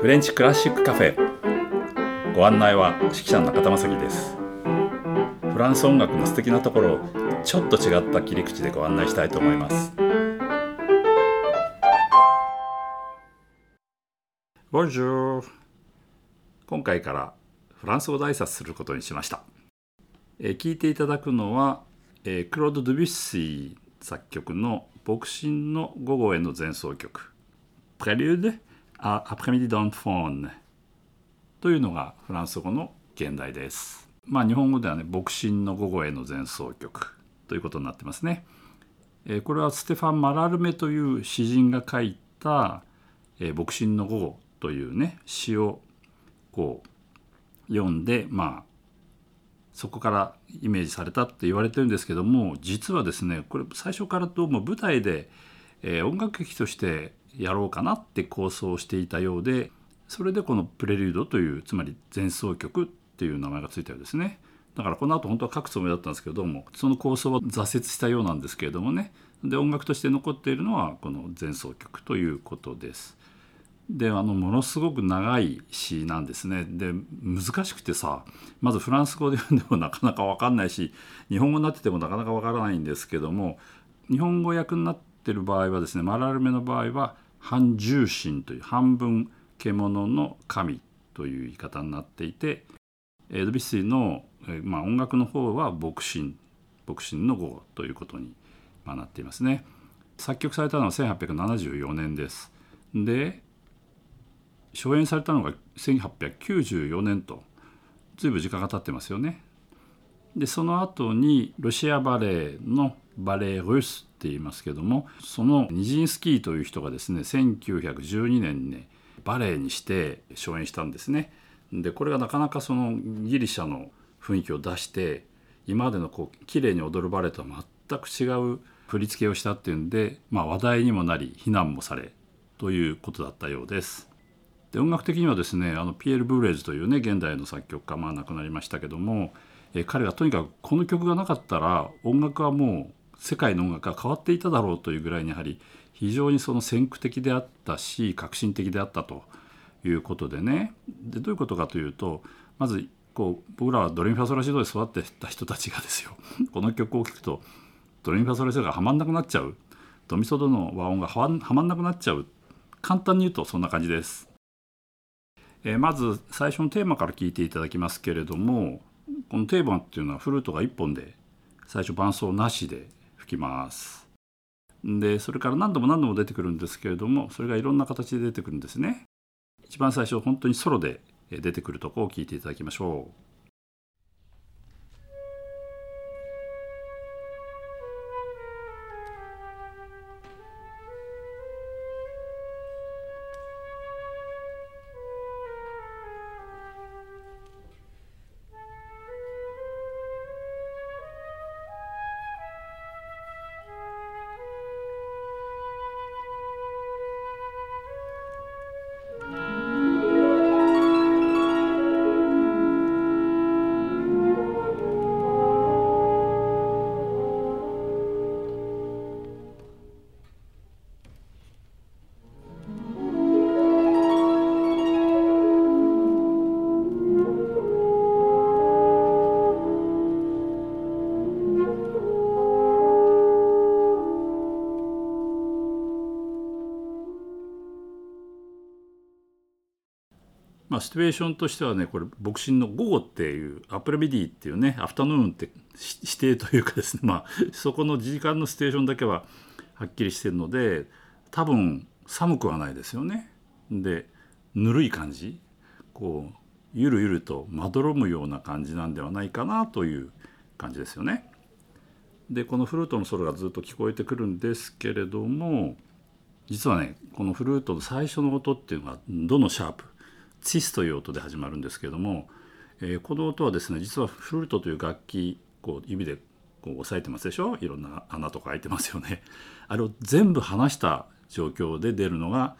フレンチクラシックカフェ。ご案内は指揮者の中田正樹です。フランス音楽の素敵なところをちょっと違った切り口でご案内したいと思います。ボンジュー今回からフランス語で挨拶することにしました、えー、聞いていただくのは、えー、クロード・ドゥビュッシー作曲の牧師の午後への前奏曲「プレリューデ・ア・アプレミディ・ドン・フォーン」というのがフランス語の現代です。まあ日本語ではね「牧師の午後への前奏曲」ということになってますね。えー、これはステファン・マラルメという詩人が書いた「えー、牧師の午後」というね詩をこう読んでまあそこからイメージされたって言われてるんですけども実はですねこれ最初からどうも舞台で、えー、音楽劇としてやろうかなって構想していたようでそれでこの「プレリュード」というつまり前奏曲っていう名前がついたようですね。だからこの後本当は書くつもりだったんですけどもその構想は挫折したようなんですけれどもねで音楽として残っているのはこの前奏曲ということです。であのものすごく長い詩なんですねで難しくてさまずフランス語で読んでもなかなか分かんないし日本語になっててもなかなか分からないんですけども日本語訳になってる場合はですねマラルメの場合は半重心という半分獣の神という言い方になっていてドビュッシーの、まあ、音楽の方は牧神牧神の語ということになっていますね。作曲されたのは1874年です。で初演されたのが1894年と随分時間が経ってますよね。でその後にロシアバレエのバレエ・ルスって言いますけどもそのニジンスキーという人がですね1912年にねバレエにして初演したんですね。でこれがなかなかそのギリシャの雰囲気を出して今までのこう綺麗に踊るバレエとは全く違う振り付けをしたっていうんで、まあ、話題にもなり非難もされということだったようです。で音楽的にはですねあのピエール・ブーレーズというね現代の作曲家まあ亡くなりましたけどもえ彼がとにかくこの曲がなかったら音楽はもう世界の音楽が変わっていただろうというぐらいにやはり非常にその先駆的であったし革新的であったということでね。でどういうことかというとまずこう僕らはドレミファソラシドで育ってた人たちがですよ。この曲を聴くとドレミファソラシドがはまんなくなっちゃう。ドミソドの和音がはまんなくなっちゃう。簡単に言うとそんな感じです。え、まず最初のテーマから聞いていただきますけれどもこのテーマっていうのはフルートが1本で最初伴奏なしで吹きます。でそれから何度も何度も出てくるんですけれどもそれがいろんな形で出てくるんですね。一番最初本当にソロで出てくるとこを聞いていただきましょう。まあ、シチュエーションとしてはねこれ牧師の午後っていうアプレビディっていうねアフタヌーンって指定というかですねまあそこの時間のステーションだけははっきりしてるので多分寒くはないですよね。でぬるい感じこうゆるゆるとまどろむような感じなんではないかなという感じですよね。でこのフルートのソロがずっと聞こえてくるんですけれども実はねこのフルートの最初の音っていうのはどのシャープチスという音で始まるんですけれども、えー、この音はですね実はフルートという楽器こう指でこう押さえてますでしょ？いろんな穴とか開いてますよね。あれを全部離した状況で出るのが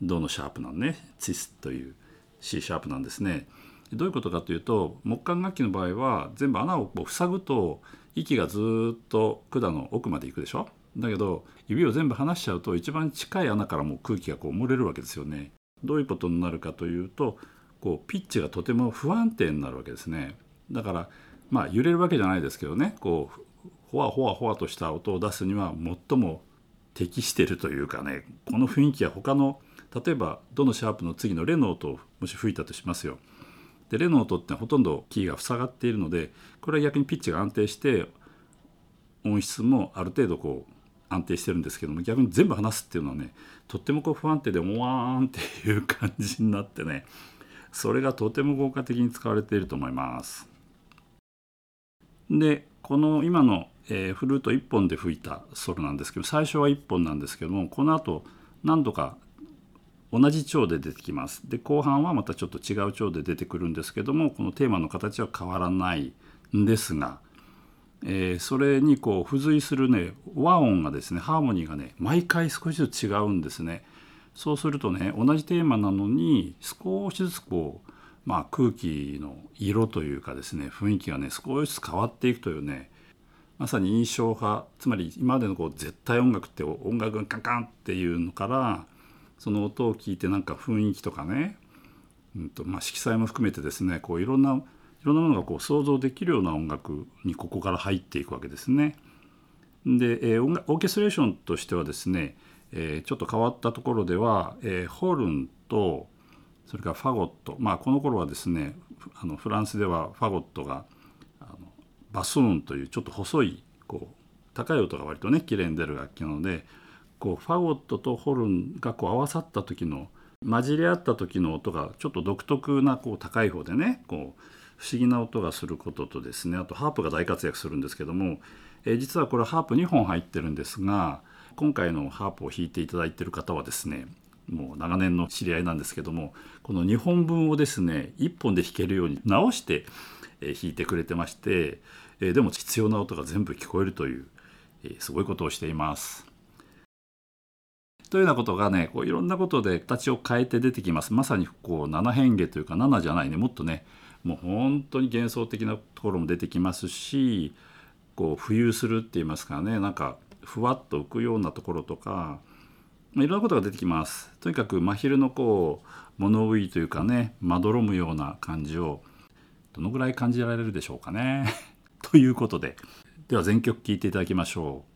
ドのシャープなんねチスという C シャープなんですね。どういうことかというと木管楽器の場合は全部穴をこう塞ぐと息がずっと管の奥まで行くでしょ？だけど指を全部離しちゃうと一番近い穴からも空気がこう漏れるわけですよね。どういうことになるかというとこうピッチがとても不安定になるわけですね。だからまあ揺れるわけじゃないですけどねこうほわほわほわとした音を出すには最も適してるというかねこの雰囲気は他の例えばどのシャープの次のレの音をもし吹いたとしますよ。でレの音ってほとんどキーが塞がっているのでこれは逆にピッチが安定して音質もある程度こう安定してるんですけども逆に全部離すっていうのはねとってもこう不安定でおわーんっていう感じになってねそれがとても効果的に使われていると思います。でこの今の、えー、フルート1本で吹いたソロなんですけど最初は1本なんですけどもこの後何度か同じ調で出てきます。で後半はまたちょっと違う調で出てくるんですけどもこのテーマの形は変わらないんですが、えー、それにこう付随するね和音がですねハーモニーがね毎回少しずつ違うんですね。そうするとね同じテーマなのに少しずつこうまあ、空気の色というかですね雰囲気がね少しずつ変わっていくというねまさに印象派つまり今までのこう絶対音楽って音楽がカンカンっていうのからその音を聞いてなんか雰囲気とかね、うんとまあ、色彩も含めてですねこういろんなろんなものがこう想像できるような音楽にここから入っていくわけですね。で、えー、オーケストレーションとしてはですね、えー、ちょっと変わったところでは、えー、ホルンとそれからファゴットまあこの頃はですねあのフランスではファゴットがあのバスーンというちょっと細いこう高い音が割とね綺麗に出る楽器なのでこうファゴットとホルンがこう合わさった時の混じり合った時の音がちょっと独特なこう高い方でねこう不思議な音がすることとですねあとハープが大活躍するんですけども、えー、実はこれハープ2本入ってるんですが今回のハープを弾いていただいてる方はですねもう長年の知り合いなんですけどもこの2本分をですね1本で弾けるように直して弾いてくれてましてえでも必要な音が全部聞こえるというえすごいことをしています。というようなことがねこういろんなことで形を変えて出てきますまさにこう7変化というか7じゃないねもっとねもう本当に幻想的なところも出てきますしこう浮遊するって言いますかねなんかふわっと浮くようなところとかまあいろんなことが出てきます。とにかく真昼のこう物憂いというかねまどろむような感じをどのぐらい感じられるでしょうかね。ということででは全曲聴いていただきましょう。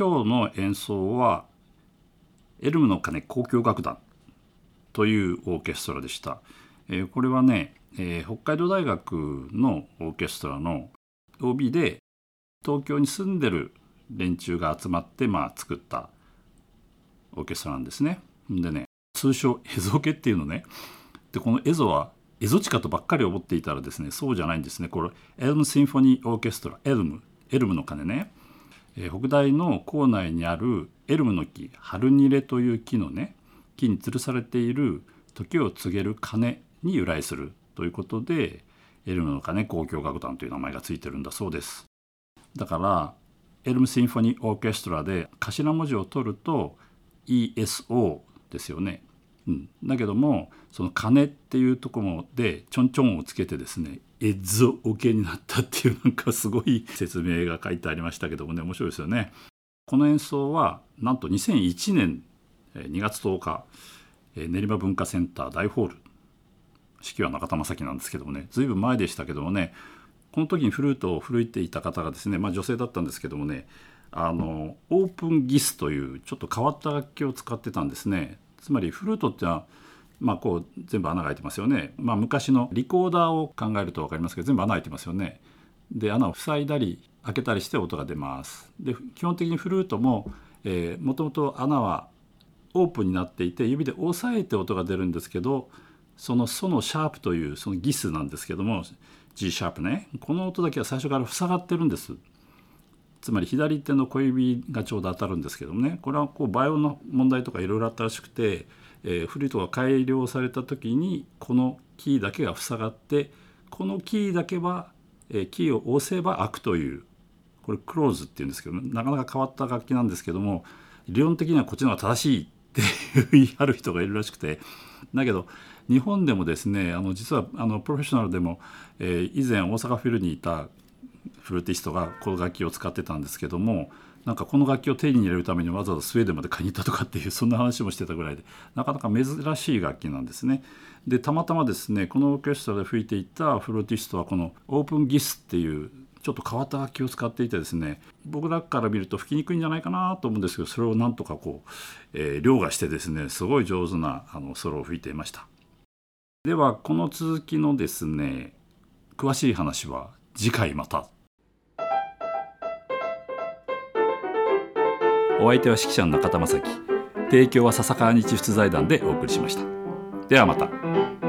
今日の演奏はエルムの鐘交響楽団というオーケストラでした。え、これはね、え、北海道大学のオーケストラの OB で東京に住んでる連中が集まって、まあ、作ったオーケストラなんですね。でね通称エゾケっていうのねでこのエゾはエゾチカとばっかり思っていたらですねそうじゃないんですねこれエルム・シンフォニー・オーケストラエルムエルムの鐘ね、え、北大の校内にあるエルムの木ハルニレという木のね木に吊るされている時を告げる鐘に由来するということでエルムの鐘交響楽団という名前がついてるんだそうです。だからエルム・シンフォニー・オーケストラで頭文字を取ると ESO ですよね。うん、だけどもその鐘っていうところでちょんちょんをつけてですねエッゾオケになったっていうなんかすごい説明が書いてありましたけどもね面白いですよね。この演奏はなんと2001年2月10日練馬文化センター大ホール。式は中田正樹なんですけどもね。随分前でしたけどもね。この時にフルートを吹いていた方がですね、まあ、女性だったんですけどもね。あのオープンギスというちょっと変わった楽器を使ってたんですね。つまりフルートってのはまあこう全部穴が開いてますよね、まあ、昔のリコーダーを考えると分かりますけど全部穴開いてますよね。で穴を塞いだり開けたりして音が出ます。で基本的にフルートももともと穴はオープンになっていて指で押さえて音が出るんですけどそのソのシャープというそのギスなんですけども G シャープね。この音だけは最初から塞がってるんです。つまり左手の小指がちょうど当たるんですけどもね。これはこうバイオの問題とかいろいろあったらしくて、えー、フリートが改良された時にこのキーだけが塞がってこのキーだけは、えー、キーを押せば開くというこれクローズっていうんですけど、なかなか変わった楽器なんですけども理論的にはこっちの方が正しいって言い張る人がいるらしくてだけど日本でもですねあの実はあのプロフェッショナルでも、えー、以前大阪フィルにいたフルーティストがこの楽器を使ってたんですけどもなんかこの楽器を手に入れるためにわざわざスウェーデンまで買いに行ったとかっていう そんな話もしてたぐらいでなかなか珍しい楽器なんですね。でたまたまですねこのオーケストラで吹いていたフルーティストはこのオープンギスっていうちょっと変わった楽器を使っていてですね僕らから見ると吹きにくいんじゃないかなと思うんですけどそれをなんとかこう、えー、凌駕してですねすごい上手なあのソロを吹いていましたではこの続きのですね詳しい話は次回またお相手は指揮者の中田正樹提供は笹川日出財団でお送りしましたではまた。